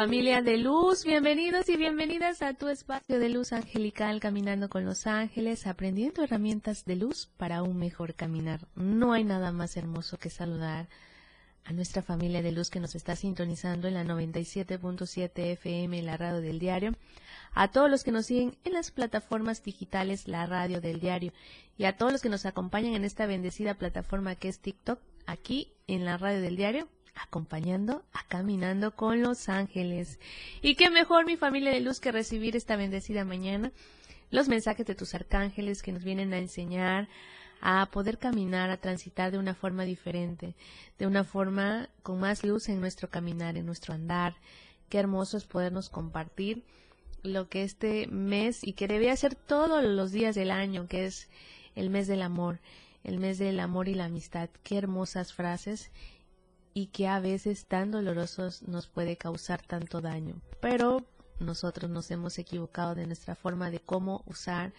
Familia de luz, bienvenidos y bienvenidas a tu espacio de luz angelical caminando con los ángeles, aprendiendo herramientas de luz para un mejor caminar. No hay nada más hermoso que saludar a nuestra familia de luz que nos está sintonizando en la 97.7 FM, la radio del diario, a todos los que nos siguen en las plataformas digitales, la radio del diario, y a todos los que nos acompañan en esta bendecida plataforma que es TikTok, aquí en la radio del diario, acompañando a Caminando con los Ángeles. Y qué mejor mi familia de luz que recibir esta bendecida mañana los mensajes de tus arcángeles que nos vienen a enseñar a poder caminar, a transitar de una forma diferente, de una forma con más luz en nuestro caminar, en nuestro andar. Qué hermoso es podernos compartir lo que este mes y que debe ser todos los días del año, que es el mes del amor, el mes del amor y la amistad. Qué hermosas frases y que a veces tan dolorosos nos puede causar tanto daño. Pero nosotros nos hemos equivocado de nuestra forma de cómo usar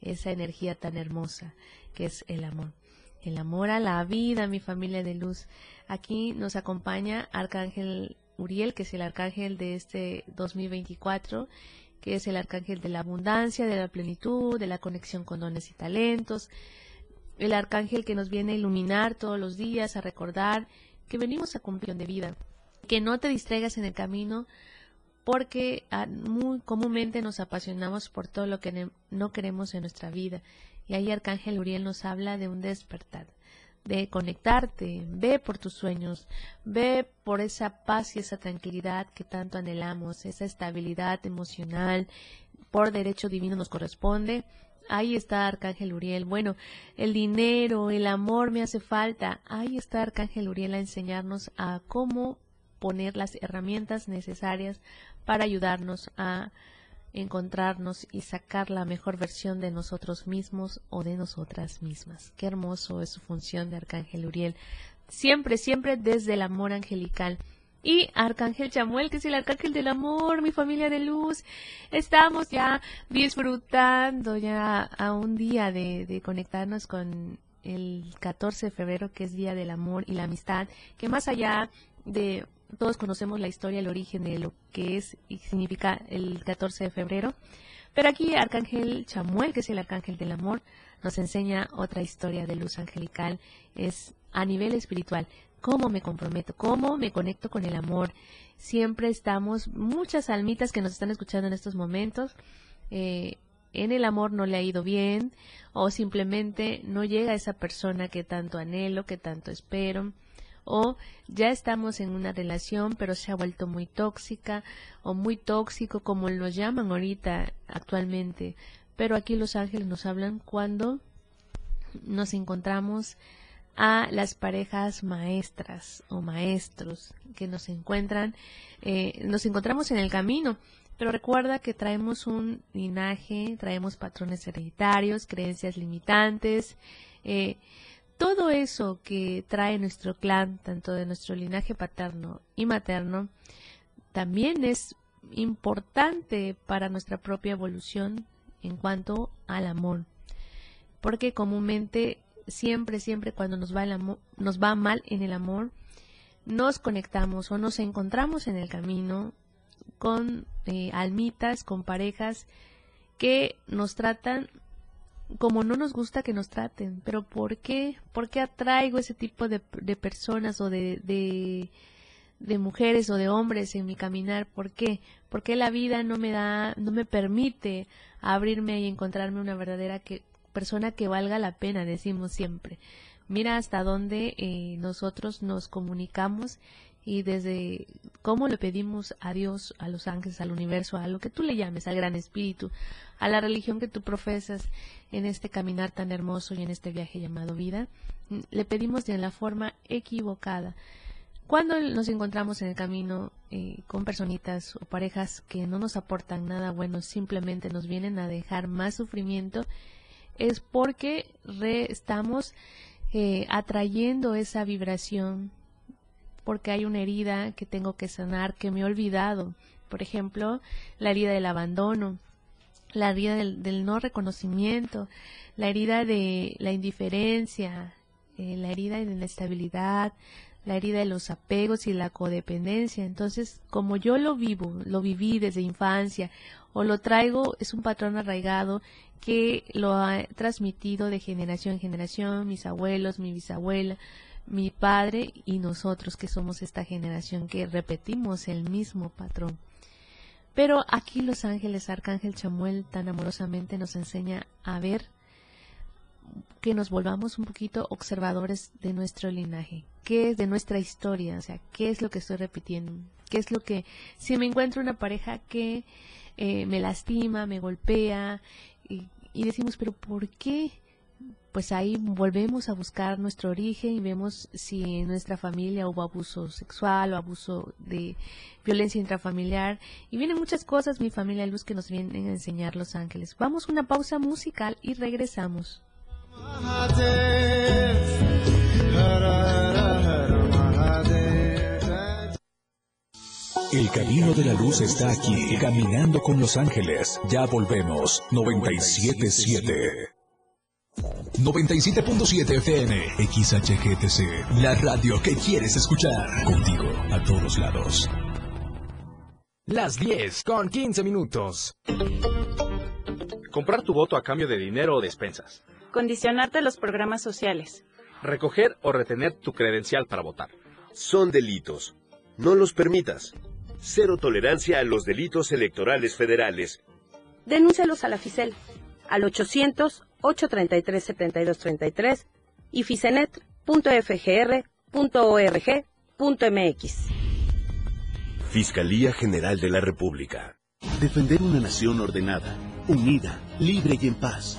esa energía tan hermosa que es el amor. El amor a la vida, mi familia de luz. Aquí nos acompaña Arcángel Uriel, que es el arcángel de este 2024, que es el arcángel de la abundancia, de la plenitud, de la conexión con dones y talentos. El arcángel que nos viene a iluminar todos los días, a recordar que venimos a cumplir de vida, que no te distraigas en el camino porque ah, muy comúnmente nos apasionamos por todo lo que no queremos en nuestra vida. Y ahí Arcángel Uriel nos habla de un despertar, de conectarte, ve por tus sueños, ve por esa paz y esa tranquilidad que tanto anhelamos, esa estabilidad emocional, por derecho divino nos corresponde, Ahí está Arcángel Uriel. Bueno, el dinero, el amor me hace falta. Ahí está Arcángel Uriel a enseñarnos a cómo poner las herramientas necesarias para ayudarnos a encontrarnos y sacar la mejor versión de nosotros mismos o de nosotras mismas. Qué hermoso es su función de Arcángel Uriel. Siempre, siempre desde el amor angelical y Arcángel Chamuel, que es el Arcángel del Amor, mi familia de luz. Estamos ya disfrutando ya a un día de, conectarnos con el 14 de febrero, que es Día del Amor y la Amistad, que más allá de todos conocemos la historia, el origen de lo que es y significa el 14 de febrero, pero aquí Arcángel Chamuel, que es el Arcángel del Amor, nos enseña otra historia de luz angelical, es a nivel espiritual cómo me comprometo, cómo me conecto con el amor. Siempre estamos, muchas almitas que nos están escuchando en estos momentos, eh, en el amor no le ha ido bien o simplemente no llega esa persona que tanto anhelo, que tanto espero o ya estamos en una relación pero se ha vuelto muy tóxica o muy tóxico como nos llaman ahorita actualmente. Pero aquí los ángeles nos hablan cuando nos encontramos a las parejas maestras o maestros que nos encuentran, eh, nos encontramos en el camino. Pero recuerda que traemos un linaje, traemos patrones hereditarios, creencias limitantes, eh, todo eso que trae nuestro clan, tanto de nuestro linaje paterno y materno, también es importante para nuestra propia evolución en cuanto al amor. Porque comúnmente siempre, siempre cuando nos va, el amor, nos va mal en el amor, nos conectamos o nos encontramos en el camino con eh, almitas, con parejas que nos tratan como no nos gusta que nos traten. Pero ¿por qué? ¿Por qué atraigo ese tipo de, personas o de, de, de, mujeres o de hombres en mi caminar? ¿Por qué? Porque la vida no me da, no me permite abrirme y encontrarme una verdadera que, persona que valga la pena, decimos siempre. Mira hasta dónde eh, nosotros nos comunicamos y desde cómo le pedimos a Dios, a los ángeles, al universo, a lo que tú le llames, al gran espíritu, a la religión que tú profesas en este caminar tan hermoso y en este viaje llamado vida, le pedimos de la forma equivocada. Cuando nos encontramos en el camino eh, con personitas o parejas que no nos aportan nada bueno, simplemente nos vienen a dejar más sufrimiento, es porque estamos eh, atrayendo esa vibración porque hay una herida que tengo que sanar, que me he olvidado. Por ejemplo, la herida del abandono, la herida del, no reconocimiento, la herida de la indiferencia, eh, la herida de la estabilidad, la herida de los apegos y la codependencia. Entonces, como yo lo vivo, lo viví desde infancia o lo traigo, es un patrón arraigado que lo ha transmitido de generación en generación, mis abuelos, mi bisabuela, mi padre y nosotros que somos esta generación que repetimos el mismo patrón. Pero aquí los ángeles, Arcángel Chamuel tan amorosamente nos enseña a ver que nos volvamos un poquito observadores de nuestro linaje, qué es de nuestra historia, o sea, qué es lo que estoy repitiendo, qué es lo que, si me encuentro una pareja que eh, me lastima, me golpea, y, y decimos, pero ¿por qué? pues ahí volvemos a buscar nuestro origen y vemos si en nuestra familia hubo abuso sexual o abuso de violencia intrafamiliar. Y vienen muchas cosas, mi familia Luz, que nos vienen a enseñar los ángeles. Vamos a una pausa musical y regresamos. El camino de la luz está aquí, caminando con los ángeles. Ya volvemos. 977. 97.7 FM, XHGTC, la radio que quieres escuchar. Contigo, a todos lados. Las 10 con 15 minutos. Comprar tu voto a cambio de dinero o despensas. Condicionarte los programas sociales. Recoger o retener tu credencial para votar. Son delitos. No los permitas. Cero tolerancia a los delitos electorales federales. Denúncialos a la FICEL al 800 833-7233 y ficenet.fgr.org.mx. Fiscalía General de la República. Defender una nación ordenada, unida, libre y en paz.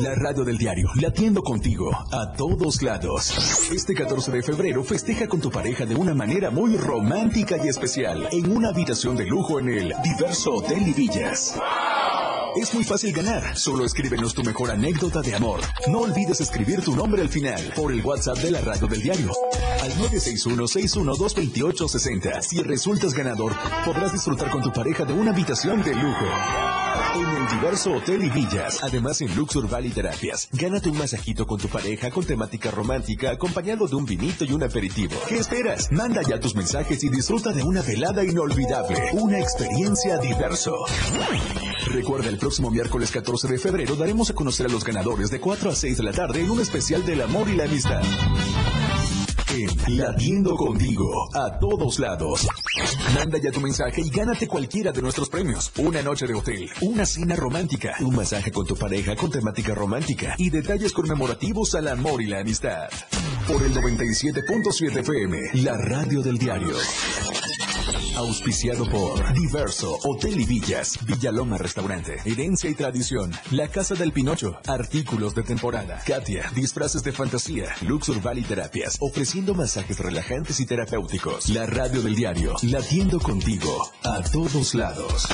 La radio del diario, latiendo contigo a todos lados. Este 14 de febrero festeja con tu pareja de una manera muy romántica y especial en una habitación de lujo en el Diverso Hotel y Villas. Es muy fácil ganar. Solo escríbenos tu mejor anécdota de amor. No olvides escribir tu nombre al final por el WhatsApp de la radio del diario. Al 961-612-2860. Si resultas ganador, podrás disfrutar con tu pareja de una habitación de lujo en el diverso Hotel y Villas. Además, en Luxur Valley Terapias. Gánate un masajito con tu pareja con temática romántica acompañado de un vinito y un aperitivo. ¿Qué esperas? Manda ya tus mensajes y disfruta de una velada inolvidable. Una experiencia diverso. Recuerda, el próximo miércoles 14 de febrero daremos a conocer a los ganadores de 4 a 6 de la tarde en un especial del amor y la amistad en Latiendo Contigo a todos lados. Manda ya tu mensaje y gánate cualquiera de nuestros premios. Una noche de hotel, una cena romántica, un masaje con tu pareja con temática romántica y detalles conmemorativos al amor y la amistad. Por el 97.7 FM, la radio del diario. Auspiciado por Diverso, Hotel y Villas, Villaloma Restaurante, Herencia y Tradición, La Casa del Pinocho, Artículos de Temporada, Katia, Disfraces de Fantasía, Luxur Valley Terapias, ofreciendo masajes relajantes y terapéuticos. La radio del diario, latiendo contigo, a todos lados.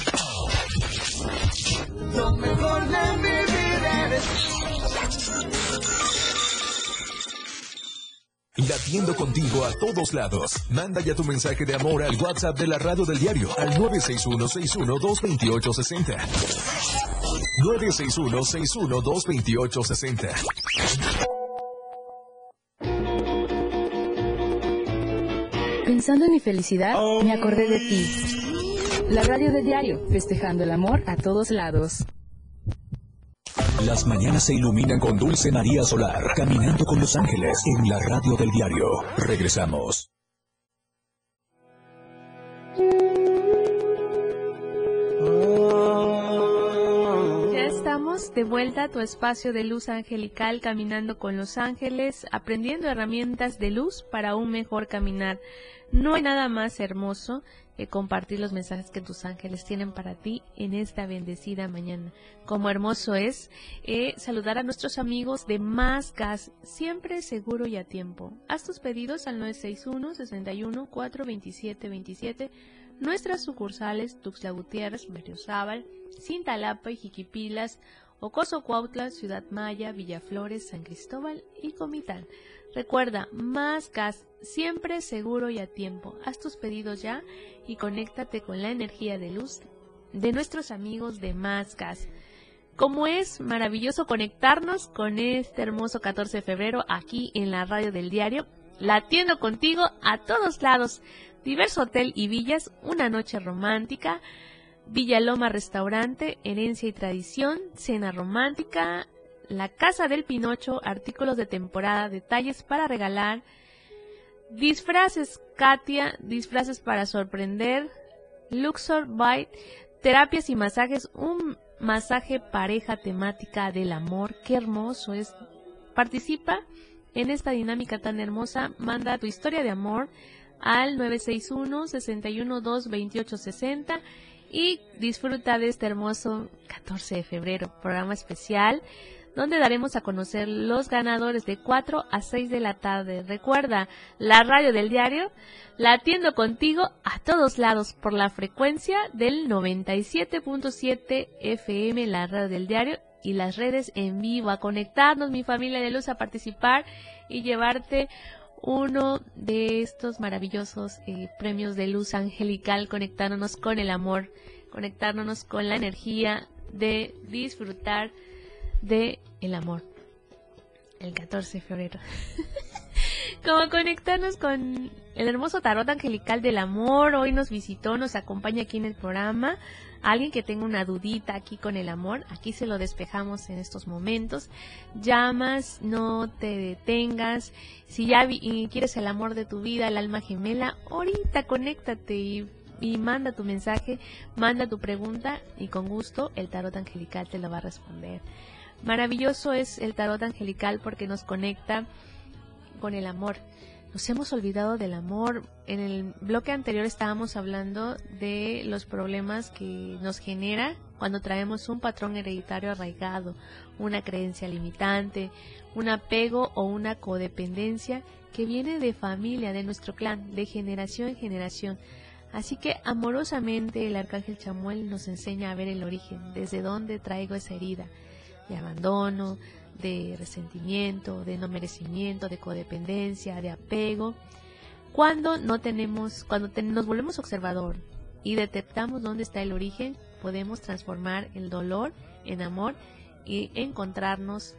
Latiendo contigo a todos lados. Manda ya tu mensaje de amor al WhatsApp de la radio del diario al 961-61-228-60. 961-61-228-60. Pensando en mi felicidad, me acordé de ti. La radio del diario, festejando el amor a todos lados. Las mañanas se iluminan con Dulce María Solar, caminando con los ángeles en la radio del diario. Regresamos. Ya estamos de vuelta a tu espacio de luz angelical, caminando con los ángeles, aprendiendo herramientas de luz para un mejor caminar. No hay nada más hermoso que compartir los mensajes que tus ángeles tienen para ti en esta bendecida mañana. Como hermoso es eh, saludar a nuestros amigos de Más Gas, siempre seguro y a tiempo. Haz tus pedidos al 961 61 427 27 Nuestras sucursales Tuxtla Gutiérrez, Berriozábal, Cintalapa y Jiquipilas, Ocoso Cuautla, Ciudad Maya, Villaflores, San Cristóbal y Comitán. Recuerda, más gas, siempre seguro y a tiempo. Haz tus pedidos ya y conéctate con la energía de luz de nuestros amigos de Más Gas. Como es maravilloso conectarnos con este hermoso 14 de febrero aquí en la radio del diario, latiendo contigo a todos lados. Diverso hotel y villas, una noche romántica, Villaloma Restaurante, Herencia y Tradición, Cena Romántica, La Casa del Pinocho, artículos de temporada, detalles para regalar, disfraces Katia, disfraces para sorprender, Luxor Bite, terapias y masajes, un masaje pareja temática del amor, qué hermoso es. Participa en esta dinámica tan hermosa, manda tu historia de amor al 961 612 2860 y disfruta de este hermoso 14 de febrero, programa especial donde daremos a conocer los ganadores de 4 a 6 de la tarde. Recuerda, la radio del diario, latiendo contigo a todos lados por la frecuencia del 97.7 FM, la radio del diario y las redes en vivo, a conectarnos, mi familia de luz, a participar y llevarte uno de estos maravillosos eh, premios de luz angelical, conectándonos con el amor, conectándonos con la energía de disfrutar de el amor. El 14 de febrero. Como conectarnos con el hermoso tarot angelical del amor. Hoy nos visitó, nos acompaña aquí en el programa. Alguien que tenga una dudita aquí con el amor, aquí se lo despejamos en estos momentos. Llamas, no te detengas. Si ya quieres el amor de tu vida, el alma gemela, ahorita conéctate y manda tu mensaje, manda tu pregunta y con gusto el tarot angelical te lo va a responder. Maravilloso es el tarot angelical porque nos conecta con el amor. Nos hemos olvidado del amor. En el bloque anterior estábamos hablando de los problemas que nos genera cuando traemos un patrón hereditario arraigado, una creencia limitante, un apego o una codependencia que viene de familia, de nuestro clan, de generación en generación. Así que amorosamente el arcángel Chamuel nos enseña a ver el origen, desde dónde traigo esa herida, de abandono, de resentimiento, de no merecimiento, de codependencia, de apego. Cuando no tenemos, cuando nos volvemos observador y detectamos dónde está el origen, podemos transformar el dolor en amor y encontrarnos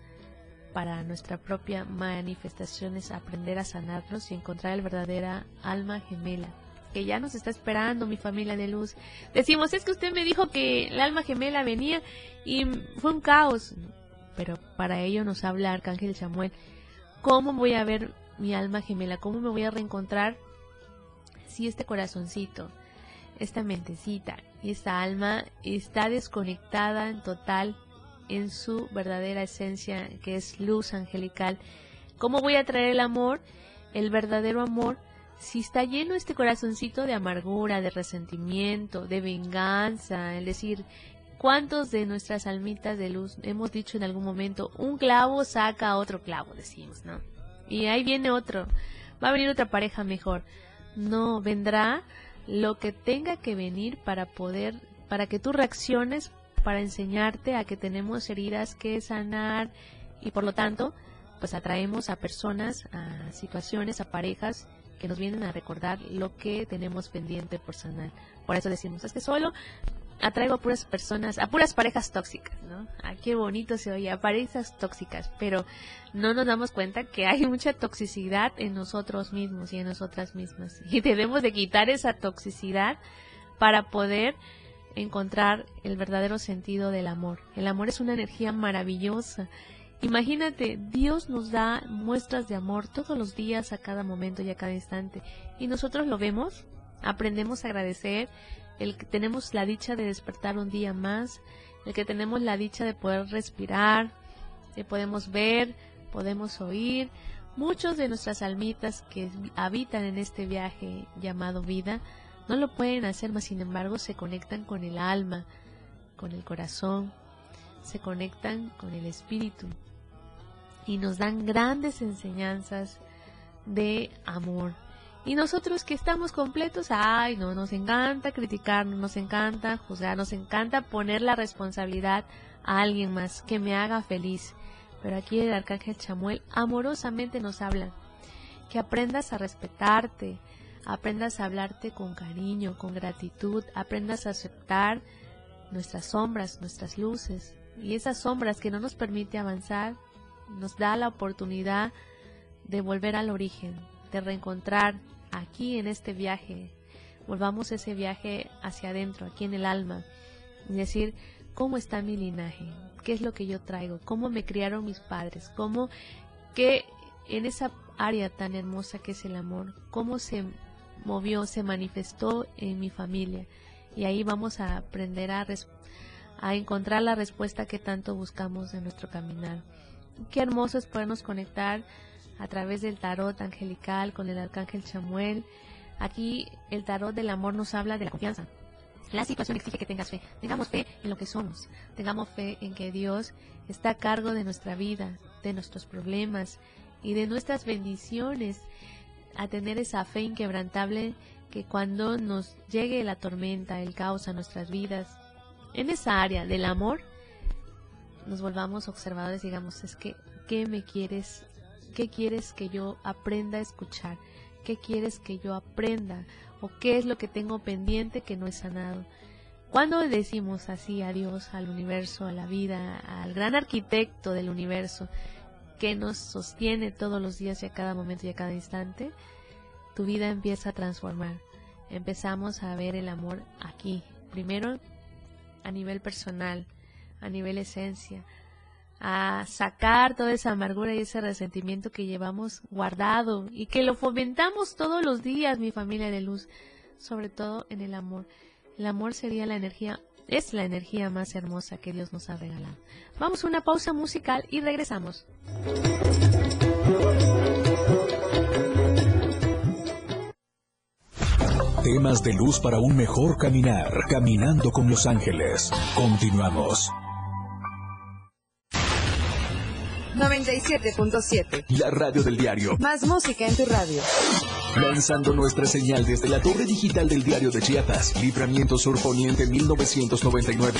para nuestra propia manifestación es aprender a sanarnos y encontrar el verdadera alma gemela que ya nos está esperando mi familia de luz. Decimos, es que usted me dijo que el alma gemela venía y fue un caos pero para ello nos habla Arcángel Samuel. ¿Cómo voy a ver mi alma gemela? ¿Cómo me voy a reencontrar si este corazoncito, esta mentecita y esta alma está desconectada en total en su verdadera esencia que es luz angelical? ¿Cómo voy a traer el amor, el verdadero amor? si está lleno este corazoncito de amargura, de resentimiento, de venganza, es decir, ¿Cuántos de nuestras almitas de luz hemos dicho en algún momento, un clavo saca otro clavo, decimos, ¿no? Y ahí viene otro, va a venir otra pareja mejor. No, vendrá lo que tenga que venir para poder, para que tú reacciones para enseñarte a que tenemos heridas que sanar y por lo tanto, pues atraemos a personas, a situaciones, a parejas que nos vienen a recordar lo que tenemos pendiente por sanar. Por eso decimos, es que solo atraigo a puras personas, a puras parejas tóxicas, ¿no? Ah, qué bonito se oye, a parejas tóxicas, pero no nos damos cuenta que hay mucha toxicidad en nosotros mismos y en nosotras mismas. Y debemos de quitar esa toxicidad para poder encontrar el verdadero sentido del amor. El amor es una energía maravillosa. Imagínate, Dios nos da muestras de amor todos los días, a cada momento y a cada instante. Y nosotros lo vemos, aprendemos a agradecer, el que tenemos la dicha de despertar un día más, el que tenemos la dicha de poder respirar, que podemos ver, podemos oír. Muchos de nuestras almitas que habitan en este viaje llamado vida, no lo pueden hacer, mas sin embargo se conectan con el alma, con el corazón, se conectan con el espíritu y nos dan grandes enseñanzas de amor. Y nosotros que estamos completos, ay, no, nos encanta criticar, nos encanta juzgar, nos encanta poner la responsabilidad a alguien más que me haga feliz. Pero aquí el arcángel Chamuel amorosamente nos habla que aprendas a respetarte, aprendas a hablarte con cariño, con gratitud, aprendas a aceptar nuestras sombras, nuestras luces y esas sombras que no nos permite avanzar, nos da la oportunidad de volver al origen, de reencontrar aquí en este viaje, volvamos ese viaje hacia adentro, aquí en el alma, y decir, ¿cómo está mi linaje? ¿Qué es lo que yo traigo? ¿Cómo me criaron mis padres? ¿Cómo que en esa área tan hermosa que es el amor, cómo se movió, se manifestó en mi familia? Y ahí vamos a aprender a, a encontrar la respuesta que tanto buscamos en nuestro caminar. Qué hermoso es podernos conectar a través del tarot angelical con el arcángel Chamuel. Aquí el tarot del amor nos habla de la confianza. La situación exige que tengas fe. Tengamos fe en lo que somos. Tengamos fe en que Dios está a cargo de nuestra vida, de nuestros problemas y de nuestras bendiciones. A tener esa fe inquebrantable que cuando nos llegue la tormenta, el caos a nuestras vidas, en esa área del amor, nos volvamos observadores y digamos, es que, ¿qué me quieres ¿Qué quieres que yo aprenda a escuchar? ¿Qué quieres que yo aprenda? ¿O qué es lo que tengo pendiente que no he sanado? Cuando decimos así a Dios, al universo, a la vida, al gran arquitecto del universo, que nos sostiene todos los días y a cada momento y a cada instante, tu vida empieza a transformar. Empezamos a ver el amor aquí. Primero a nivel personal, a nivel esencia, a sacar toda esa amargura y ese resentimiento que llevamos guardado y que lo fomentamos todos los días, mi familia de luz, sobre todo en el amor. El amor sería la energía, es la energía más hermosa que Dios nos ha regalado. Vamos a una pausa musical y regresamos. Temas de luz para un mejor caminar, caminando con los ángeles. Continuamos. 97.7. La radio del diario. Más música en tu radio. Lanzando nuestra señal desde la torre digital del diario de Chiapas, Libramiento Sur Poniente 1999.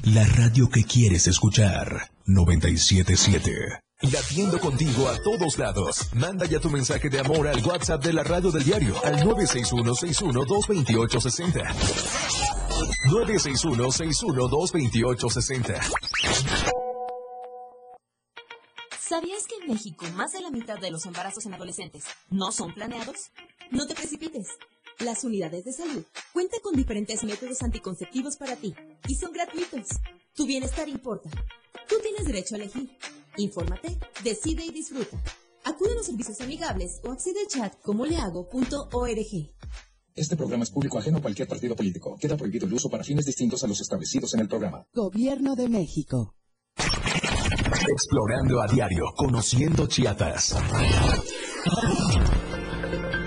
La radio que quieres escuchar. 97.7. Latiendo contigo a todos lados. Manda ya tu mensaje de amor al WhatsApp de la radio del diario al 961-61-228-60. 961-61-228-60. ¿Sabías que en México más de la mitad de los embarazos en adolescentes no son planeados? No te precipites. Las unidades de salud cuentan con diferentes métodos anticonceptivos para ti y son gratuitos. Tu bienestar importa. Tú tienes derecho a elegir. Infórmate, decide y disfruta. Acude a los servicios amigables o accede al chat como lehago.org. Este programa es público ajeno a cualquier partido político. Queda prohibido el uso para fines distintos a los establecidos en el programa. Gobierno de México. Explorando a diario, conociendo Chiapas.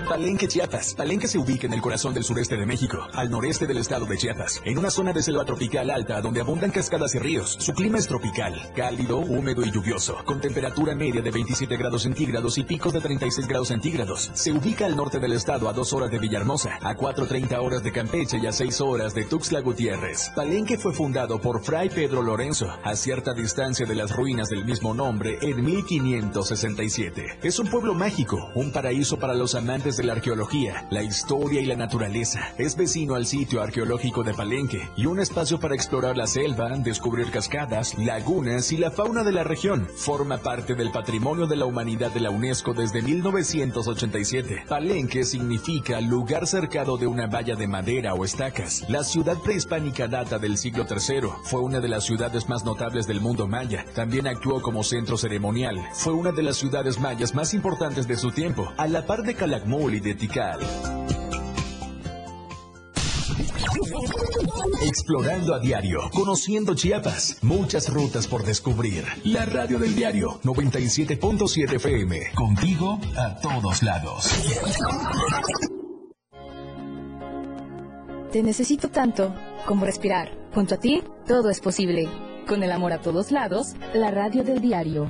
Palenque, Chiapas. Palenque se ubica en el corazón del sureste de México, al noreste del estado de Chiapas, en una zona de selva tropical alta donde abundan cascadas y ríos. Su clima es tropical, cálido, húmedo y lluvioso, con temperatura media de 27 grados centígrados y picos de 36 grados centígrados. Se ubica al norte del estado a 2 horas de Villahermosa, a 4.30 horas de Campeche y a 6 horas de Tuxtla Gutiérrez. Palenque fue fundado por Fray Pedro Lorenzo, a cierta distancia de las ruinas del mismo nombre en 1567. Es un pueblo mágico, un paraíso para los amantes de la arqueología, la historia y la naturaleza. Es vecino al sitio arqueológico de Palenque y un espacio para explorar la selva, descubrir cascadas, lagunas y la fauna de la región. Forma parte del patrimonio de la humanidad de la UNESCO desde 1987. Palenque significa lugar cercado de una valla de madera o estacas. La ciudad prehispánica data del siglo III. Fue una de las ciudades más notables del mundo maya. También actuó como centro ceremonial. Fue una de las ciudades mayas más importantes de su tiempo, a la par de Calakmul y de Tikal. Explorando a diario, conociendo Chiapas, muchas rutas por descubrir. La radio del diario 97.7 FM, contigo a todos lados. Te necesito tanto como respirar. Junto a ti, todo es posible. Con el amor a todos lados, la radio del diario.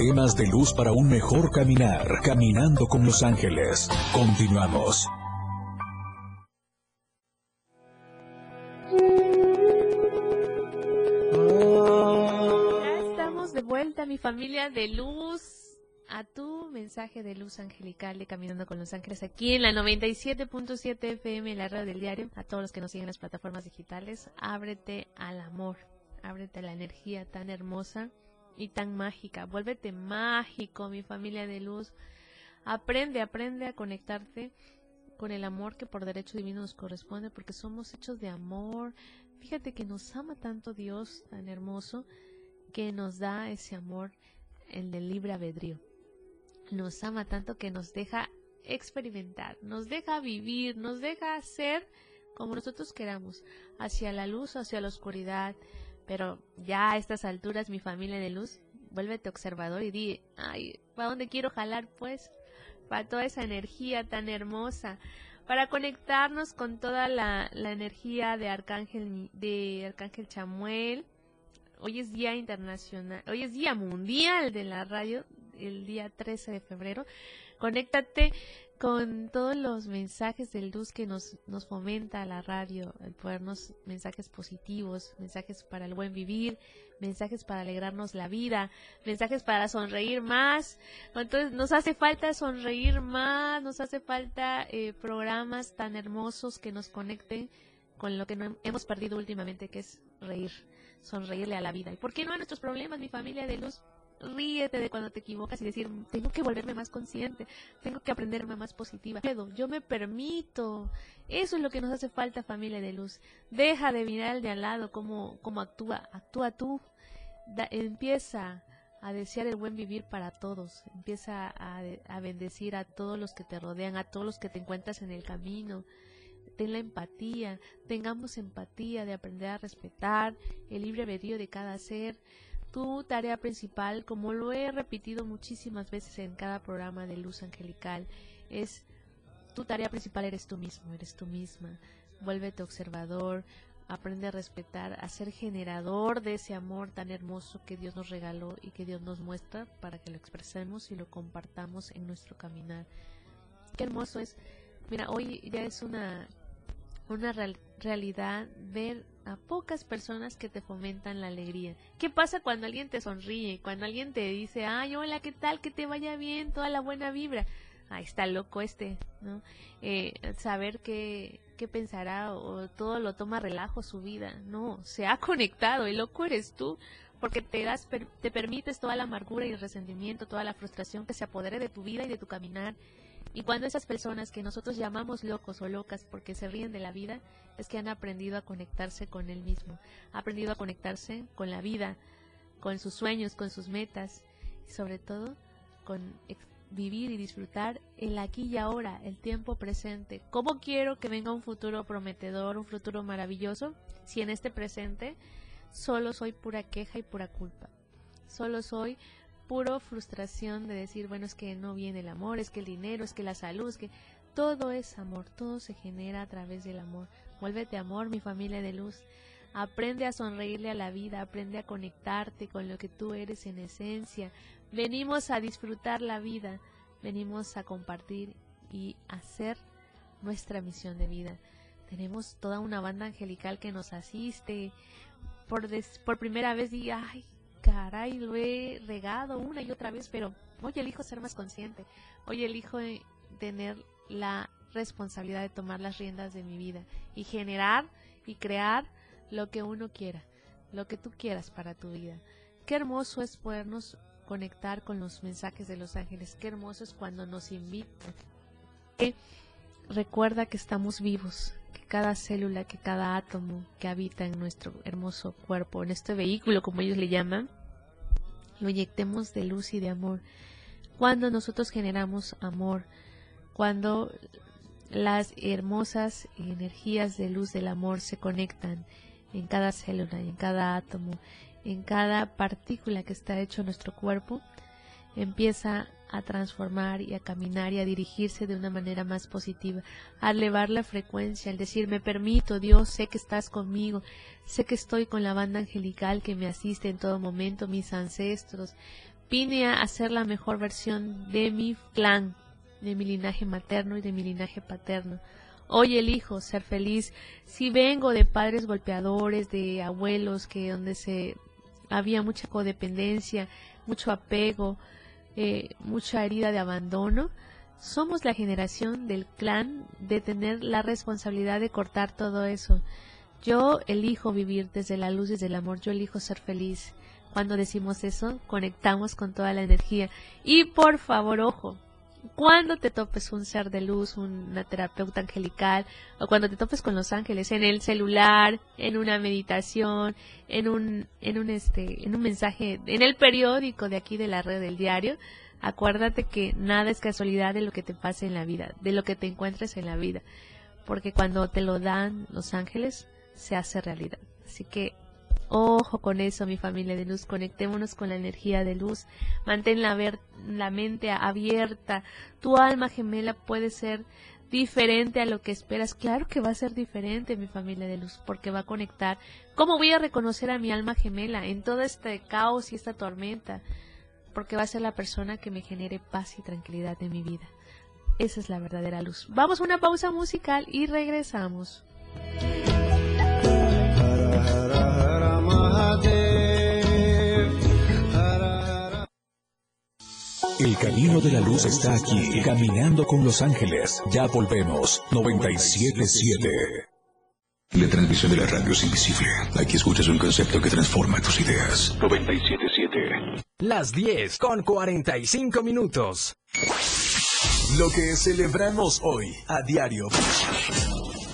Temas de luz para un mejor caminar, caminando con los ángeles. Continuamos. Ya estamos de vuelta, mi familia de luz, a tu mensaje de luz angelical de Caminando con los Ángeles aquí en la 97.7 FM, la radio del diario. A todos los que nos siguen en las plataformas digitales, ábrete al amor, ábrete a la energía tan hermosa y tan mágica. Vuélvete mágico, mi familia de luz. Aprende, aprende a conectarte con el amor que por derecho divino nos corresponde, porque somos hechos de amor. Fíjate que nos ama tanto Dios, tan hermoso, que nos da ese amor, el del libre albedrío. Nos ama tanto que nos deja experimentar, nos deja vivir, nos deja hacer como nosotros queramos, hacia la luz, hacia la oscuridad, pero ya a estas alturas, mi familia de luz, vuélvete observador y di, ay, ¿para dónde quiero jalar pues? Para toda esa energía tan hermosa, para conectarnos con toda la, la energía de Arcángel, de Arcángel Chamuel. Hoy es Día Internacional, hoy es Día Mundial de la Radio, el día 13 de febrero. Conéctate con todos los mensajes de luz que nos, nos fomenta la radio, el podernos mensajes positivos, mensajes para el buen vivir, mensajes para alegrarnos la vida, mensajes para sonreír más. Entonces nos hace falta sonreír más, nos hace falta eh, programas tan hermosos que nos conecten con lo que no hemos perdido últimamente, que es reír, sonreírle a la vida. ¿Y por qué no a nuestros problemas, mi familia de luz? Ríete de cuando te equivocas y decir, tengo que volverme más consciente, tengo que aprenderme más positiva. Yo me permito. Eso es lo que nos hace falta, familia de luz. Deja de mirar al de al lado cómo, cómo actúa. Actúa tú. empieza a desear el buen vivir para todos. Empieza a, a bendecir a todos los que te rodean, a todos los que te encuentras en el camino ten la empatía, tengamos empatía de aprender a respetar el libre albedrío de cada ser, tu tarea principal, como lo he repetido muchísimas veces en cada programa de Luz Angelical, es tu tarea principal eres tú mismo, eres tú misma. Vuélvete observador, aprende a respetar, a ser generador de ese amor tan hermoso que Dios nos regaló y que Dios nos muestra para que lo expresemos y lo compartamos en nuestro caminar. Qué hermoso es. Mira, hoy ya es una una realidad ver a pocas personas que te fomentan la alegría. ¿Qué pasa cuando alguien te sonríe? Cuando alguien te dice, ay, hola, ¿qué tal? Que te vaya bien, toda la buena vibra. Ahí está loco este, ¿no? Eh, saber qué, qué pensará o todo lo toma relajo su vida. No, se ha conectado, el loco eres tú, porque te das, te permites toda la amargura y el resentimiento, toda la frustración que se apodere de tu vida y de tu caminar y cuando esas personas que nosotros llamamos locos o locas porque se ríen de la vida, es que han aprendido a conectarse con él mismo, ha aprendido a conectarse con la vida, con sus sueños, con sus metas y sobre todo con vivir y disfrutar el aquí y ahora, el tiempo presente. ¿Cómo quiero que venga un futuro prometedor, un futuro maravilloso, si en este presente solo soy pura queja y pura culpa? Solo soy puro frustración de decir, bueno, es que no viene el amor, es que el dinero, es que la salud, es que todo es amor, todo se genera a través del amor. Vuélvete amor, mi familia de luz. Aprende a sonreírle a la vida, aprende a conectarte con lo que tú eres en esencia. Venimos a disfrutar la vida, venimos a compartir y hacer nuestra misión de vida. Tenemos toda una banda angelical que nos asiste. Por, por primera vez y ay, caray, lo he regado una y otra vez, pero hoy elijo ser más consciente. Hoy elijo tener la responsabilidad de tomar las riendas de mi vida y generar y crear lo que uno quiera, lo que tú quieras para tu vida. Qué hermoso es podernos conectar con los mensajes de los ángeles. Qué hermoso es cuando nos invitan. recuerda que estamos vivos, cada célula, que cada átomo que habita en nuestro hermoso cuerpo, en este vehículo como ellos le llaman, lo inyectemos de luz y de amor. Cuando nosotros generamos amor, cuando las hermosas energías de luz del amor se conectan en cada célula, en cada átomo, en cada partícula que está hecho nuestro cuerpo, empieza a transformar y a caminar y a dirigirse de una manera más positiva, a elevar la frecuencia, al decir me permito, Dios, sé que estás conmigo, sé que estoy con la banda angelical que me asiste en todo momento, mis ancestros, vine a ser la mejor versión de mi clan, de mi linaje materno y de mi linaje paterno. Hoy elijo ser feliz. Si vengo de padres golpeadores, de abuelos que donde se había mucha codependencia, mucho apego, eh, mucha herida de abandono, somos la generación del clan de tener la responsabilidad de cortar todo eso. Yo elijo vivir desde la luz, desde el amor, yo elijo ser feliz. Cuando decimos eso, conectamos con toda la energía. Y por favor, ojo, cuando te topes un ser de luz, una terapeuta angelical, o cuando te topes con los ángeles, en el celular, en una meditación, en un, en un este, en un mensaje, en el periódico de aquí de la red del diario, acuérdate que nada es casualidad de lo que te pase en la vida, de lo que te encuentres en la vida, porque cuando te lo dan los ángeles, se hace realidad. Así que Ojo con eso, mi familia de luz, conectémonos con la energía de luz, mantén la, mente abierta, tu alma gemela puede ser diferente a lo que esperas. Claro que va a ser diferente, mi familia de luz, porque va a conectar. ¿Cómo voy a reconocer a mi alma gemela en todo este caos y esta tormenta? Porque va a ser la persona que me genere paz y tranquilidad en mi vida. Esa es la verdadera luz. Vamos a una pausa musical y regresamos. El camino de la luz está aquí, caminando con los ángeles. Ya volvemos. 977. La transmisión de la radio es invisible. Aquí escuchas un concepto que transforma tus ideas. 977. Las 10 con 45 minutos. Lo que celebramos hoy, a diario.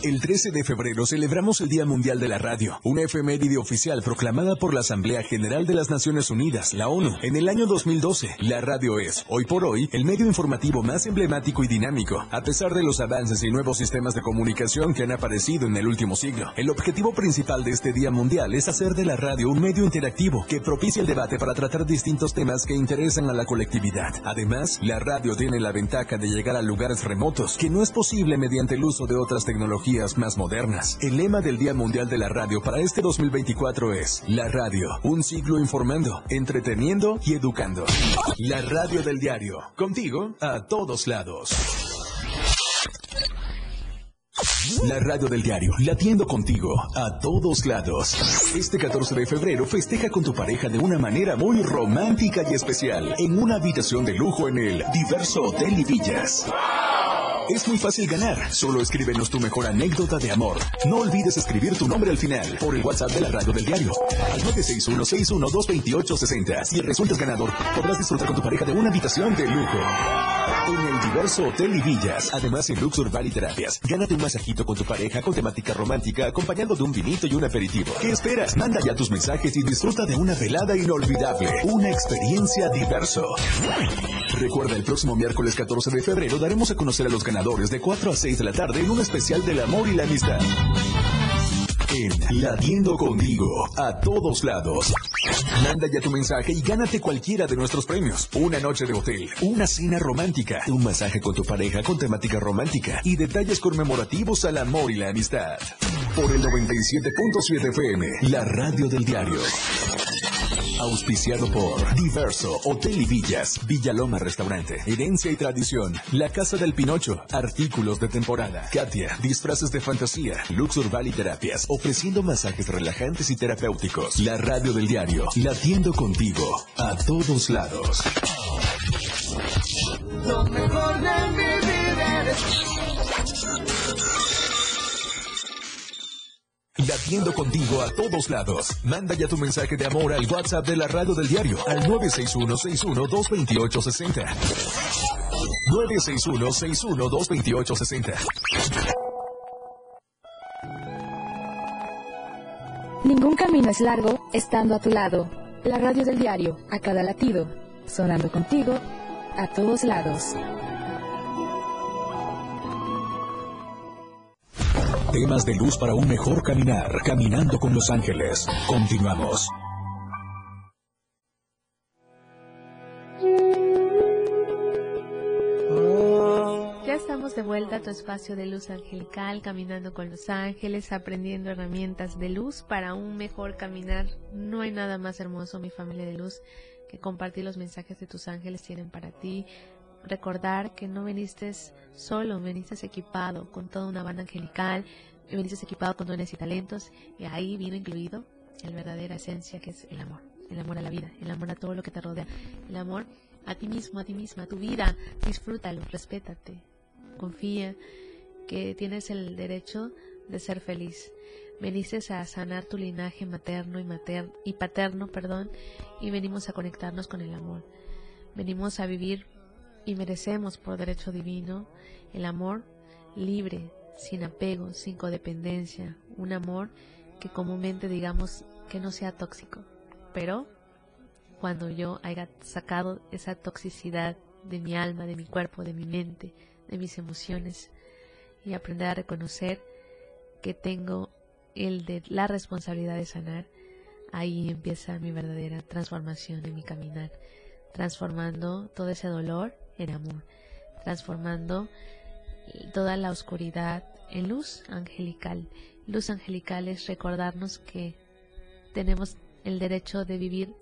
El 13 de febrero celebramos el Día Mundial de la Radio, una efeméride oficial proclamada por la Asamblea General de las Naciones Unidas, la ONU, en el año 2012. La radio es, hoy por hoy, el medio informativo más emblemático y dinámico, a pesar de los avances y nuevos sistemas de comunicación que han aparecido en el último siglo. El objetivo principal de este Día Mundial es hacer de la radio un medio interactivo que propicia el debate para tratar distintos temas que interesan a la colectividad. Además, la radio tiene la ventaja de llegar a lugares remotos, que no es posible mediante el uso de otras tecnologías más modernas. El lema del Día Mundial de la Radio para este 2024 es La radio, un siglo informando, entreteniendo y educando. La radio del diario, contigo a todos lados. La radio del diario, latiendo contigo a todos lados. Este 14 de febrero festeja con tu pareja de una manera muy romántica y especial en una habitación de lujo en el Diverso Hotel y Villas. Es muy fácil ganar. Solo escríbenos tu mejor anécdota de amor. No olvides escribir tu nombre al final por el WhatsApp de la radio del diario. Al 961-612-2860. Si resultas ganador, podrás disfrutar con tu pareja de una habitación de lujo. En el diverso Hotel y Villas, además en Luxor Valley Terapias, gánate un masajito con tu pareja con temática romántica acompañado de un vinito y un aperitivo. ¿Qué esperas? Manda ya tus mensajes y disfruta de una velada inolvidable. Una experiencia diverso. Recuerda, el próximo miércoles 14 de febrero daremos a conocer a los ganadores de 4 a 6 de la tarde en un especial del amor y la amistad. En Latiendo Contigo, a todos lados. Manda ya tu mensaje y gánate cualquiera de nuestros premios. Una noche de hotel, una cena romántica, un masaje con tu pareja con temática romántica y detalles conmemorativos al amor y la amistad. Por el 97.7 FM, la radio del diario. Auspiciado por Diverso, Hotel y Villas, Villaloma Restaurante, Herencia y Tradición, La Casa del Pinocho, Artículos de Temporada, Katia, Disfraces de Fantasía, Luxur Valley Terapias, ofreciendo masajes relajantes y terapéuticos. La radio del diario, latiendo contigo, a todos lados. Latiendo contigo a todos lados. Manda ya tu mensaje de amor al WhatsApp de la radio del diario al 961-61-228-60. 961-61-228-60. Ningún camino es largo estando a tu lado. La radio del diario, a cada latido, sonando contigo, a todos lados. Temas de luz para un mejor caminar. Caminando con los ángeles. Continuamos. Ya estamos de vuelta a tu espacio de luz angelical, caminando con los ángeles, aprendiendo herramientas de luz para un mejor caminar. No hay nada más hermoso, mi familia de luz, que compartir los mensajes de tus ángeles tienen para ti. Recordar que no viniste solo, viniste equipado con toda una banda angelical, viniste equipado con dones y talentos, y ahí vino incluido la verdadera esencia que es el amor. El amor a la vida, el amor a todo lo que te rodea, el amor a ti mismo, a ti misma, a tu vida. Disfrútalo, respétate, confía que tienes el derecho de ser feliz. Veniste a sanar tu linaje materno y, materno y paterno, perdón, y venimos a conectarnos con el amor. Venimos a vivir y merecemos por derecho divino el amor libre, sin apego, sin codependencia, un amor que comúnmente digamos que no sea tóxico. Pero cuando yo haya sacado esa toxicidad de mi alma, de mi cuerpo, de mi mente, de mis emociones y aprender a reconocer que tengo el de la responsabilidad de sanar, ahí empieza mi verdadera transformación en mi caminar, transformando todo ese dolor en amor, transformando toda la oscuridad en luz angelical. Luz angelical es recordarnos que tenemos el derecho de vivir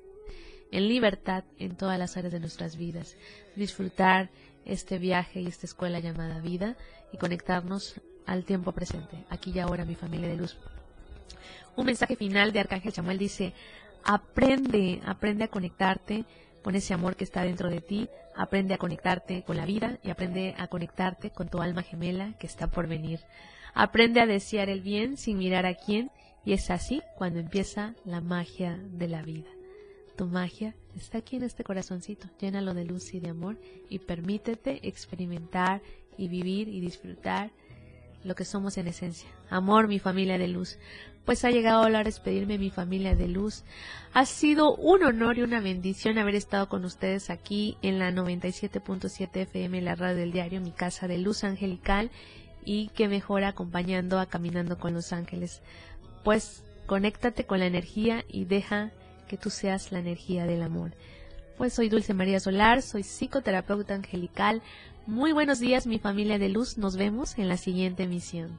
en libertad en todas las áreas de nuestras vidas, disfrutar este viaje y esta escuela llamada vida y conectarnos al tiempo presente, aquí y ahora mi familia de luz. Un mensaje final de Arcángel Samuel dice, aprende, aprende a conectarte con ese amor que está dentro de ti, aprende a conectarte con la vida y aprende a conectarte con tu alma gemela que está por venir. Aprende a desear el bien sin mirar a quién y es así cuando empieza la magia de la vida. Tu magia está aquí en este corazoncito, llénalo de luz y de amor y permítete experimentar y vivir y disfrutar lo que somos en esencia. Amor, mi familia de luz. Pues ha llegado la hora de despedirme, mi familia de luz. Ha sido un honor y una bendición haber estado con ustedes aquí en la 97.7 FM, la radio del diario, mi casa de luz angelical y que mejora acompañando a Caminando con los Ángeles. Pues conéctate con la energía y deja que tú seas la energía del amor. Pues soy Dulce María Solar, soy psicoterapeuta angelical. Muy buenos días mi familia de luz, nos vemos en la siguiente emisión.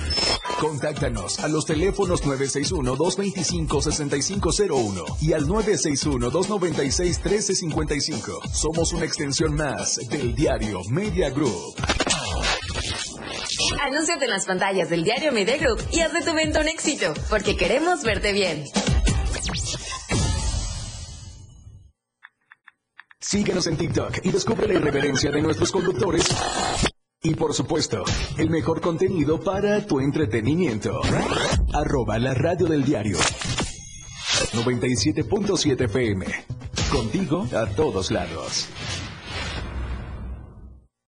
Contáctanos a los teléfonos 961-225-6501 y al 961-296-1355. Somos una extensión más del diario Media Group. Anúnciate en las pantallas del diario Media Group y haz de tu evento un éxito, porque queremos verte bien. Síguenos en TikTok y descubre la irreverencia de nuestros conductores. Y por supuesto, el mejor contenido para tu entretenimiento. Arroba la radio del diario. 97.7 FM. Contigo a todos lados.